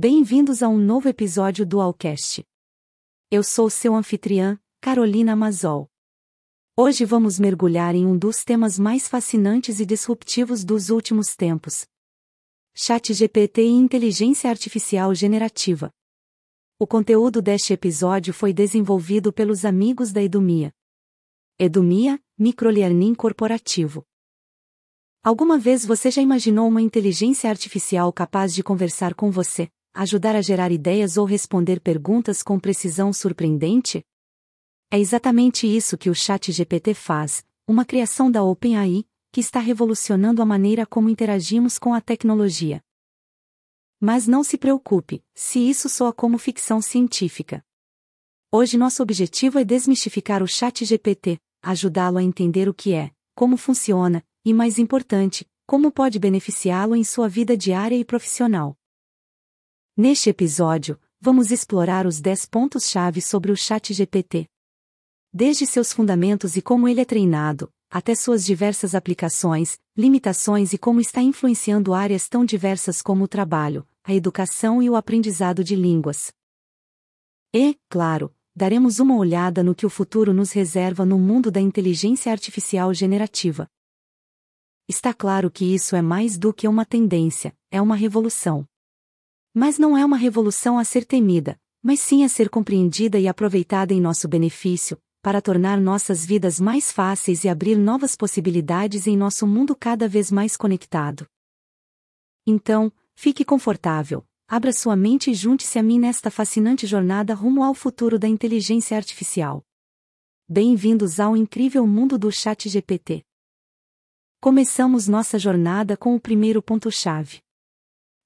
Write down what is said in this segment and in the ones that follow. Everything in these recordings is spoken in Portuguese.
Bem-vindos a um novo episódio do Alcast. Eu sou seu anfitriã, Carolina Mazol. Hoje vamos mergulhar em um dos temas mais fascinantes e disruptivos dos últimos tempos. Chat GPT e inteligência artificial generativa. O conteúdo deste episódio foi desenvolvido pelos amigos da Edumia. Edumia, Microlearning Corporativo. Alguma vez você já imaginou uma inteligência artificial capaz de conversar com você, ajudar a gerar ideias ou responder perguntas com precisão surpreendente? É exatamente isso que o Chat GPT faz, uma criação da OpenAI, que está revolucionando a maneira como interagimos com a tecnologia. Mas não se preocupe, se isso soa como ficção científica. Hoje nosso objetivo é desmistificar o Chat GPT, ajudá-lo a entender o que é, como funciona, e mais importante, como pode beneficiá-lo em sua vida diária e profissional. Neste episódio, vamos explorar os 10 pontos-chave sobre o Chat GPT. Desde seus fundamentos e como ele é treinado, até suas diversas aplicações, limitações e como está influenciando áreas tão diversas como o trabalho, a educação e o aprendizado de línguas. E, claro, daremos uma olhada no que o futuro nos reserva no mundo da inteligência artificial generativa. Está claro que isso é mais do que uma tendência, é uma revolução. Mas não é uma revolução a ser temida, mas sim a ser compreendida e aproveitada em nosso benefício, para tornar nossas vidas mais fáceis e abrir novas possibilidades em nosso mundo cada vez mais conectado. Então, fique confortável, abra sua mente e junte-se a mim nesta fascinante jornada rumo ao futuro da inteligência artificial. Bem-vindos ao incrível mundo do Chat GPT. Começamos nossa jornada com o primeiro ponto-chave.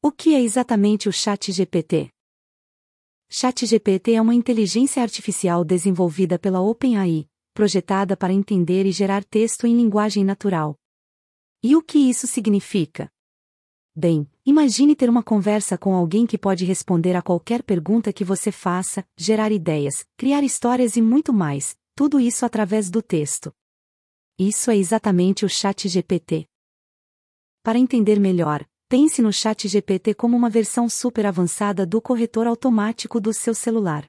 O que é exatamente o Chat GPT? Chat GPT é uma inteligência artificial desenvolvida pela OpenAI, projetada para entender e gerar texto em linguagem natural. E o que isso significa? Bem, imagine ter uma conversa com alguém que pode responder a qualquer pergunta que você faça, gerar ideias, criar histórias e muito mais, tudo isso através do texto. Isso é exatamente o Chat GPT. Para entender melhor, pense no Chat GPT como uma versão super avançada do corretor automático do seu celular.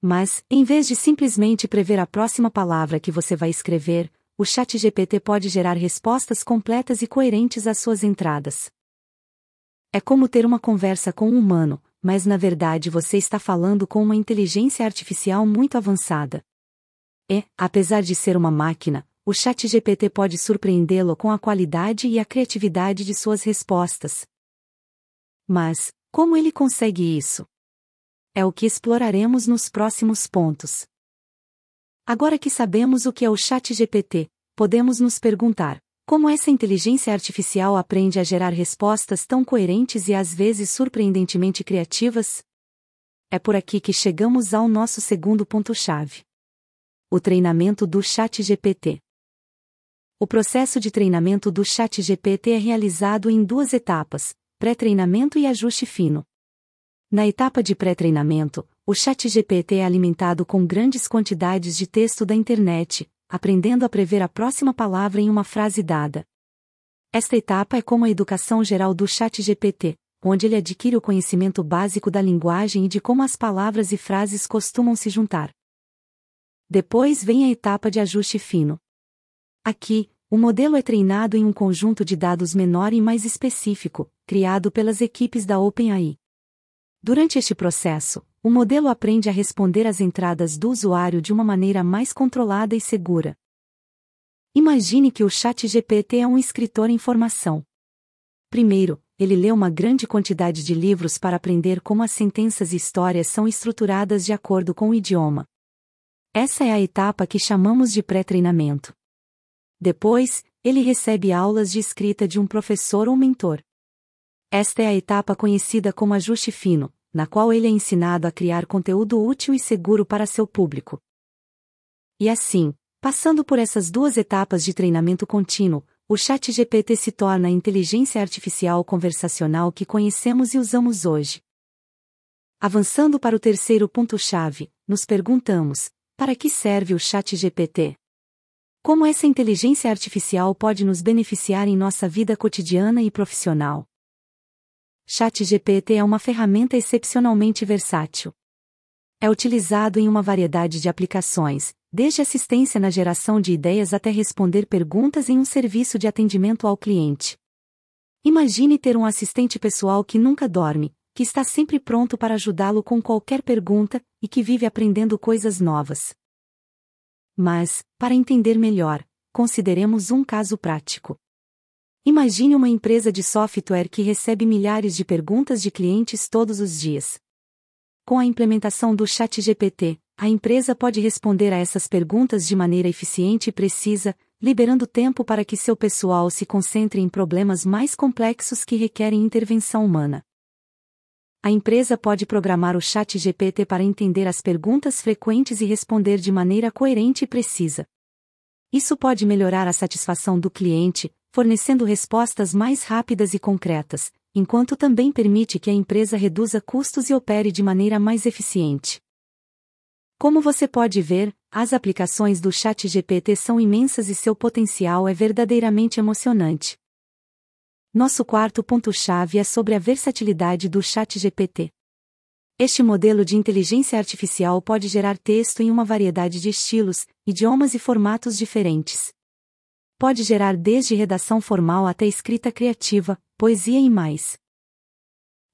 Mas, em vez de simplesmente prever a próxima palavra que você vai escrever, o Chat GPT pode gerar respostas completas e coerentes às suas entradas. É como ter uma conversa com um humano, mas na verdade você está falando com uma inteligência artificial muito avançada. E, apesar de ser uma máquina, o ChatGPT pode surpreendê-lo com a qualidade e a criatividade de suas respostas. Mas, como ele consegue isso? É o que exploraremos nos próximos pontos. Agora que sabemos o que é o ChatGPT, podemos nos perguntar: como essa inteligência artificial aprende a gerar respostas tão coerentes e às vezes surpreendentemente criativas? É por aqui que chegamos ao nosso segundo ponto-chave. O treinamento do ChatGPT. O processo de treinamento do ChatGPT é realizado em duas etapas: pré-treinamento e ajuste fino. Na etapa de pré-treinamento, o ChatGPT é alimentado com grandes quantidades de texto da internet, aprendendo a prever a próxima palavra em uma frase dada. Esta etapa é como a educação geral do ChatGPT, onde ele adquire o conhecimento básico da linguagem e de como as palavras e frases costumam se juntar. Depois vem a etapa de ajuste fino. Aqui, o modelo é treinado em um conjunto de dados menor e mais específico, criado pelas equipes da OpenAI. Durante este processo, o modelo aprende a responder às entradas do usuário de uma maneira mais controlada e segura. Imagine que o ChatGPT é um escritor em formação. Primeiro, ele lê uma grande quantidade de livros para aprender como as sentenças e histórias são estruturadas de acordo com o idioma. Essa é a etapa que chamamos de pré-treinamento. Depois, ele recebe aulas de escrita de um professor ou mentor. Esta é a etapa conhecida como ajuste fino, na qual ele é ensinado a criar conteúdo útil e seguro para seu público. E assim, passando por essas duas etapas de treinamento contínuo, o ChatGPT se torna a inteligência artificial conversacional que conhecemos e usamos hoje. Avançando para o terceiro ponto-chave, nos perguntamos: para que serve o ChatGPT? Como essa inteligência artificial pode nos beneficiar em nossa vida cotidiana e profissional? ChatGPT é uma ferramenta excepcionalmente versátil. É utilizado em uma variedade de aplicações, desde assistência na geração de ideias até responder perguntas em um serviço de atendimento ao cliente. Imagine ter um assistente pessoal que nunca dorme, que está sempre pronto para ajudá-lo com qualquer pergunta e que vive aprendendo coisas novas. Mas, para entender melhor, consideremos um caso prático. Imagine uma empresa de software que recebe milhares de perguntas de clientes todos os dias. Com a implementação do ChatGPT, a empresa pode responder a essas perguntas de maneira eficiente e precisa, liberando tempo para que seu pessoal se concentre em problemas mais complexos que requerem intervenção humana. A empresa pode programar o ChatGPT para entender as perguntas frequentes e responder de maneira coerente e precisa. Isso pode melhorar a satisfação do cliente, fornecendo respostas mais rápidas e concretas, enquanto também permite que a empresa reduza custos e opere de maneira mais eficiente. Como você pode ver, as aplicações do ChatGPT são imensas e seu potencial é verdadeiramente emocionante. Nosso quarto ponto-chave é sobre a versatilidade do ChatGPT. Este modelo de inteligência artificial pode gerar texto em uma variedade de estilos, idiomas e formatos diferentes. Pode gerar desde redação formal até escrita criativa, poesia e mais.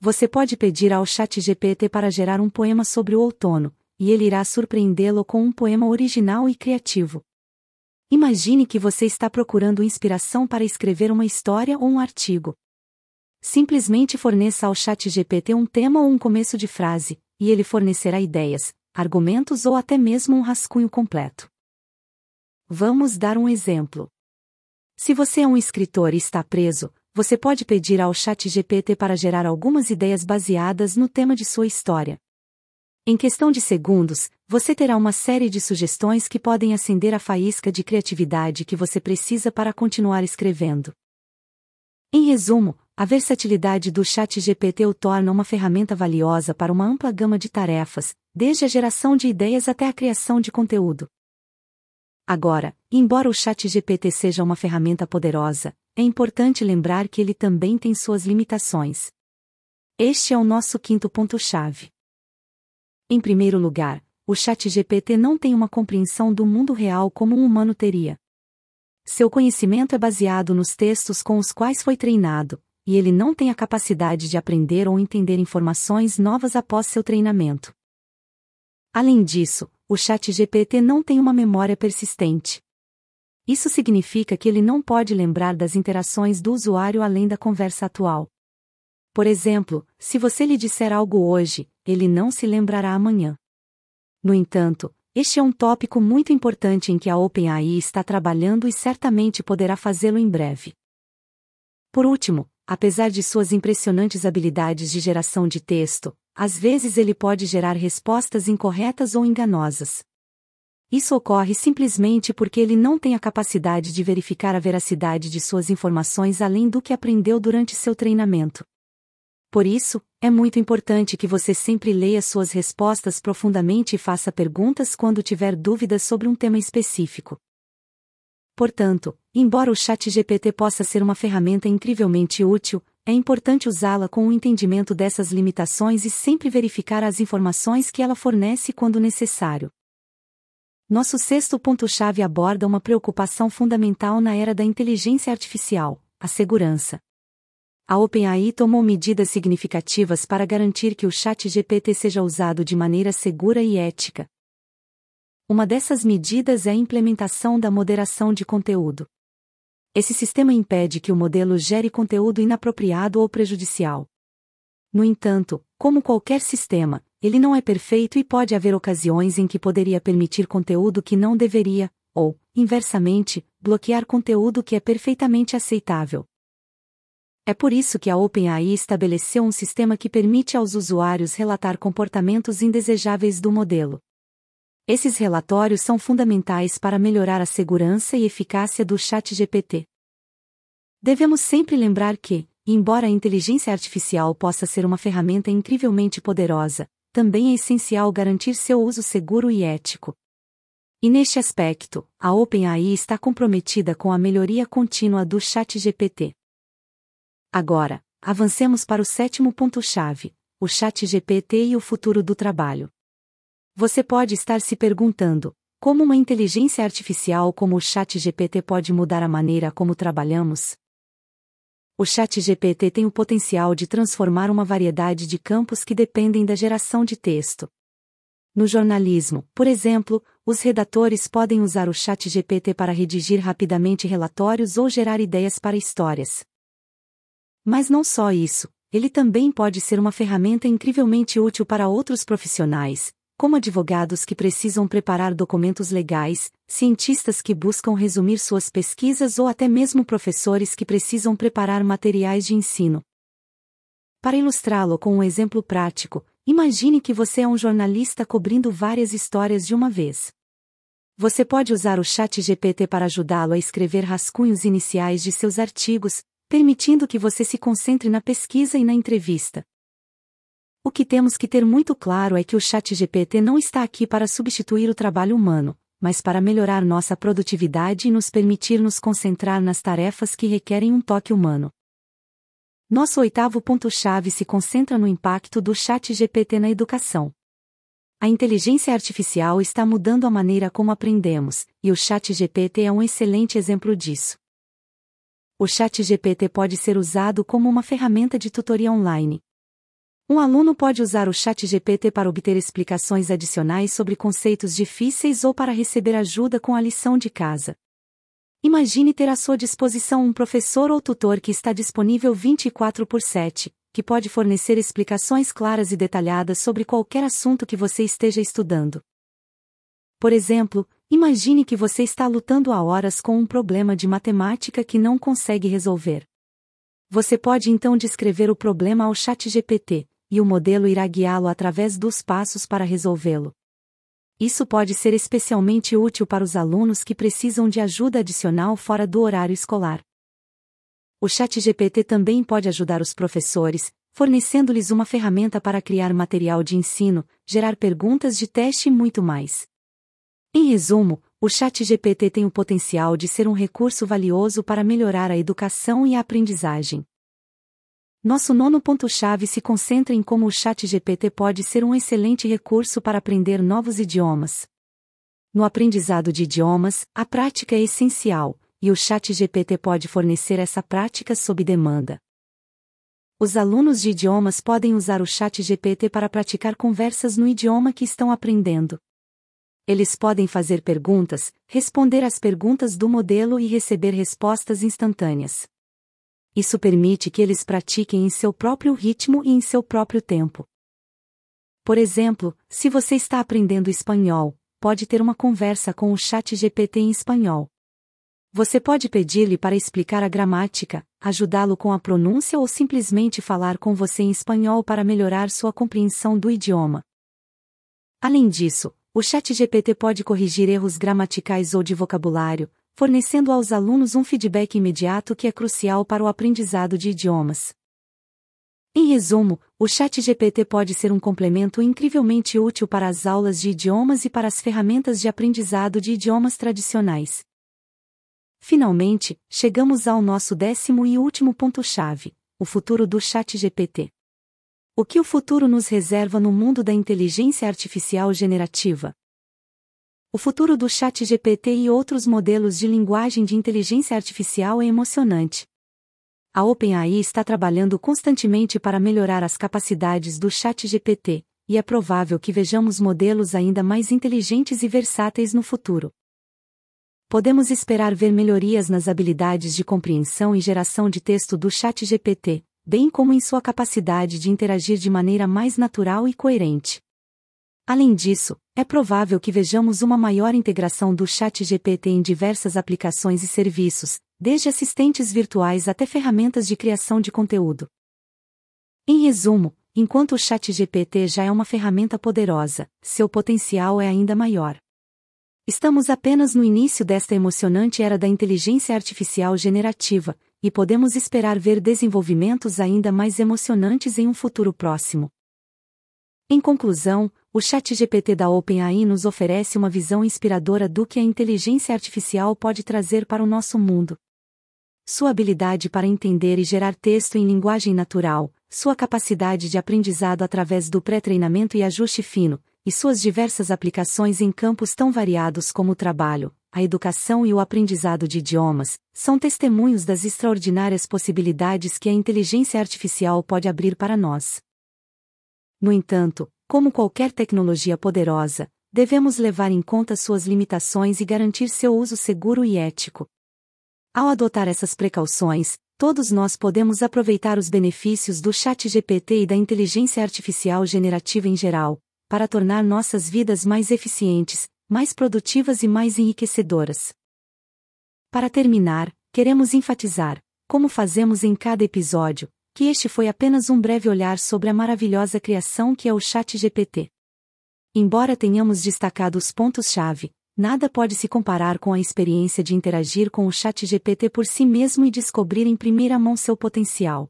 Você pode pedir ao ChatGPT para gerar um poema sobre o outono, e ele irá surpreendê-lo com um poema original e criativo. Imagine que você está procurando inspiração para escrever uma história ou um artigo. Simplesmente forneça ao ChatGPT um tema ou um começo de frase, e ele fornecerá ideias, argumentos ou até mesmo um rascunho completo. Vamos dar um exemplo. Se você é um escritor e está preso, você pode pedir ao ChatGPT para gerar algumas ideias baseadas no tema de sua história. Em questão de segundos, você terá uma série de sugestões que podem acender a faísca de criatividade que você precisa para continuar escrevendo. Em resumo, a versatilidade do ChatGPT o torna uma ferramenta valiosa para uma ampla gama de tarefas, desde a geração de ideias até a criação de conteúdo. Agora, embora o ChatGPT seja uma ferramenta poderosa, é importante lembrar que ele também tem suas limitações. Este é o nosso quinto ponto-chave. Em primeiro lugar, o ChatGPT não tem uma compreensão do mundo real como um humano teria. Seu conhecimento é baseado nos textos com os quais foi treinado, e ele não tem a capacidade de aprender ou entender informações novas após seu treinamento. Além disso, o ChatGPT não tem uma memória persistente. Isso significa que ele não pode lembrar das interações do usuário além da conversa atual. Por exemplo, se você lhe disser algo hoje, ele não se lembrará amanhã. No entanto, este é um tópico muito importante em que a OpenAI está trabalhando e certamente poderá fazê-lo em breve. Por último, apesar de suas impressionantes habilidades de geração de texto, às vezes ele pode gerar respostas incorretas ou enganosas. Isso ocorre simplesmente porque ele não tem a capacidade de verificar a veracidade de suas informações além do que aprendeu durante seu treinamento. Por isso, é muito importante que você sempre leia suas respostas profundamente e faça perguntas quando tiver dúvidas sobre um tema específico. Portanto, embora o ChatGPT possa ser uma ferramenta incrivelmente útil, é importante usá-la com o entendimento dessas limitações e sempre verificar as informações que ela fornece quando necessário. Nosso sexto ponto-chave aborda uma preocupação fundamental na era da inteligência artificial: a segurança a OpenAI tomou medidas significativas para garantir que o ChatGPT seja usado de maneira segura e ética. Uma dessas medidas é a implementação da moderação de conteúdo. Esse sistema impede que o modelo gere conteúdo inapropriado ou prejudicial. No entanto, como qualquer sistema, ele não é perfeito e pode haver ocasiões em que poderia permitir conteúdo que não deveria, ou, inversamente, bloquear conteúdo que é perfeitamente aceitável. É por isso que a OpenAI estabeleceu um sistema que permite aos usuários relatar comportamentos indesejáveis do modelo. Esses relatórios são fundamentais para melhorar a segurança e eficácia do ChatGPT. Devemos sempre lembrar que, embora a inteligência artificial possa ser uma ferramenta incrivelmente poderosa, também é essencial garantir seu uso seguro e ético. E neste aspecto, a OpenAI está comprometida com a melhoria contínua do ChatGPT. Agora, avancemos para o sétimo ponto-chave: o Chat GPT e o futuro do trabalho. Você pode estar se perguntando: como uma inteligência artificial como o Chat GPT pode mudar a maneira como trabalhamos? O Chat GPT tem o potencial de transformar uma variedade de campos que dependem da geração de texto. No jornalismo, por exemplo, os redatores podem usar o Chat GPT para redigir rapidamente relatórios ou gerar ideias para histórias. Mas não só isso, ele também pode ser uma ferramenta incrivelmente útil para outros profissionais, como advogados que precisam preparar documentos legais, cientistas que buscam resumir suas pesquisas ou até mesmo professores que precisam preparar materiais de ensino. Para ilustrá-lo com um exemplo prático, imagine que você é um jornalista cobrindo várias histórias de uma vez. Você pode usar o Chat GPT para ajudá-lo a escrever rascunhos iniciais de seus artigos, permitindo que você se concentre na pesquisa e na entrevista. O que temos que ter muito claro é que o ChatGPT não está aqui para substituir o trabalho humano, mas para melhorar nossa produtividade e nos permitir nos concentrar nas tarefas que requerem um toque humano. Nosso oitavo ponto-chave se concentra no impacto do ChatGPT na educação. A inteligência artificial está mudando a maneira como aprendemos, e o ChatGPT é um excelente exemplo disso. O ChatGPT pode ser usado como uma ferramenta de tutoria online, um aluno pode usar o Chat GPT para obter explicações adicionais sobre conceitos difíceis ou para receber ajuda com a lição de casa. Imagine ter à sua disposição um professor ou tutor que está disponível 24 por 7, que pode fornecer explicações claras e detalhadas sobre qualquer assunto que você esteja estudando. Por exemplo, imagine que você está lutando há horas com um problema de matemática que não consegue resolver. Você pode então descrever o problema ao Chat GPT, e o modelo irá guiá-lo através dos passos para resolvê-lo. Isso pode ser especialmente útil para os alunos que precisam de ajuda adicional fora do horário escolar. O ChatGPT também pode ajudar os professores, fornecendo-lhes uma ferramenta para criar material de ensino, gerar perguntas de teste e muito mais. Em resumo, o ChatGPT tem o potencial de ser um recurso valioso para melhorar a educação e a aprendizagem. Nosso nono ponto-chave se concentra em como o Chat GPT pode ser um excelente recurso para aprender novos idiomas. No aprendizado de idiomas, a prática é essencial, e o Chat GPT pode fornecer essa prática sob demanda. Os alunos de idiomas podem usar o Chat GPT para praticar conversas no idioma que estão aprendendo. Eles podem fazer perguntas, responder às perguntas do modelo e receber respostas instantâneas. Isso permite que eles pratiquem em seu próprio ritmo e em seu próprio tempo. Por exemplo, se você está aprendendo espanhol, pode ter uma conversa com o chat GPT em espanhol. Você pode pedir-lhe para explicar a gramática, ajudá-lo com a pronúncia ou simplesmente falar com você em espanhol para melhorar sua compreensão do idioma. Além disso, o chat GPT pode corrigir erros gramaticais ou de vocabulário, fornecendo aos alunos um feedback imediato que é crucial para o aprendizado de idiomas. Em resumo, o ChatGPT pode ser um complemento incrivelmente útil para as aulas de idiomas e para as ferramentas de aprendizado de idiomas tradicionais. Finalmente, chegamos ao nosso décimo e último ponto-chave: o futuro do ChatGPT. O que o futuro nos reserva no mundo da inteligência artificial generativa? O futuro do Chat GPT e outros modelos de linguagem de inteligência artificial é emocionante. A OpenAI está trabalhando constantemente para melhorar as capacidades do Chat GPT, e é provável que vejamos modelos ainda mais inteligentes e versáteis no futuro. Podemos esperar ver melhorias nas habilidades de compreensão e geração de texto do Chat GPT, bem como em sua capacidade de interagir de maneira mais natural e coerente. Além disso, é provável que vejamos uma maior integração do Chat GPT em diversas aplicações e serviços, desde assistentes virtuais até ferramentas de criação de conteúdo. Em resumo, enquanto o Chat GPT já é uma ferramenta poderosa, seu potencial é ainda maior. Estamos apenas no início desta emocionante era da inteligência artificial generativa, e podemos esperar ver desenvolvimentos ainda mais emocionantes em um futuro próximo. Em conclusão, o ChatGPT da OpenAI nos oferece uma visão inspiradora do que a inteligência artificial pode trazer para o nosso mundo. sua habilidade para entender e gerar texto em linguagem natural, sua capacidade de aprendizado através do pré-treinamento e ajuste fino, e suas diversas aplicações em campos tão variados como o trabalho, a educação e o aprendizado de idiomas, são testemunhos das extraordinárias possibilidades que a inteligência artificial pode abrir para nós. No entanto, como qualquer tecnologia poderosa, devemos levar em conta suas limitações e garantir seu uso seguro e ético. Ao adotar essas precauções, todos nós podemos aproveitar os benefícios do Chat GPT e da inteligência artificial generativa em geral, para tornar nossas vidas mais eficientes, mais produtivas e mais enriquecedoras. Para terminar, queremos enfatizar, como fazemos em cada episódio, que este foi apenas um breve olhar sobre a maravilhosa criação que é o Chat GPT. Embora tenhamos destacado os pontos-chave, nada pode se comparar com a experiência de interagir com o Chat GPT por si mesmo e descobrir em primeira mão seu potencial.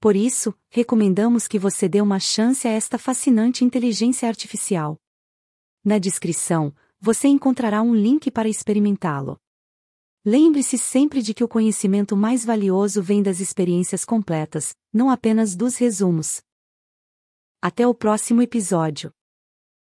Por isso, recomendamos que você dê uma chance a esta fascinante inteligência artificial. Na descrição, você encontrará um link para experimentá-lo. Lembre-se sempre de que o conhecimento mais valioso vem das experiências completas, não apenas dos resumos. Até o próximo episódio.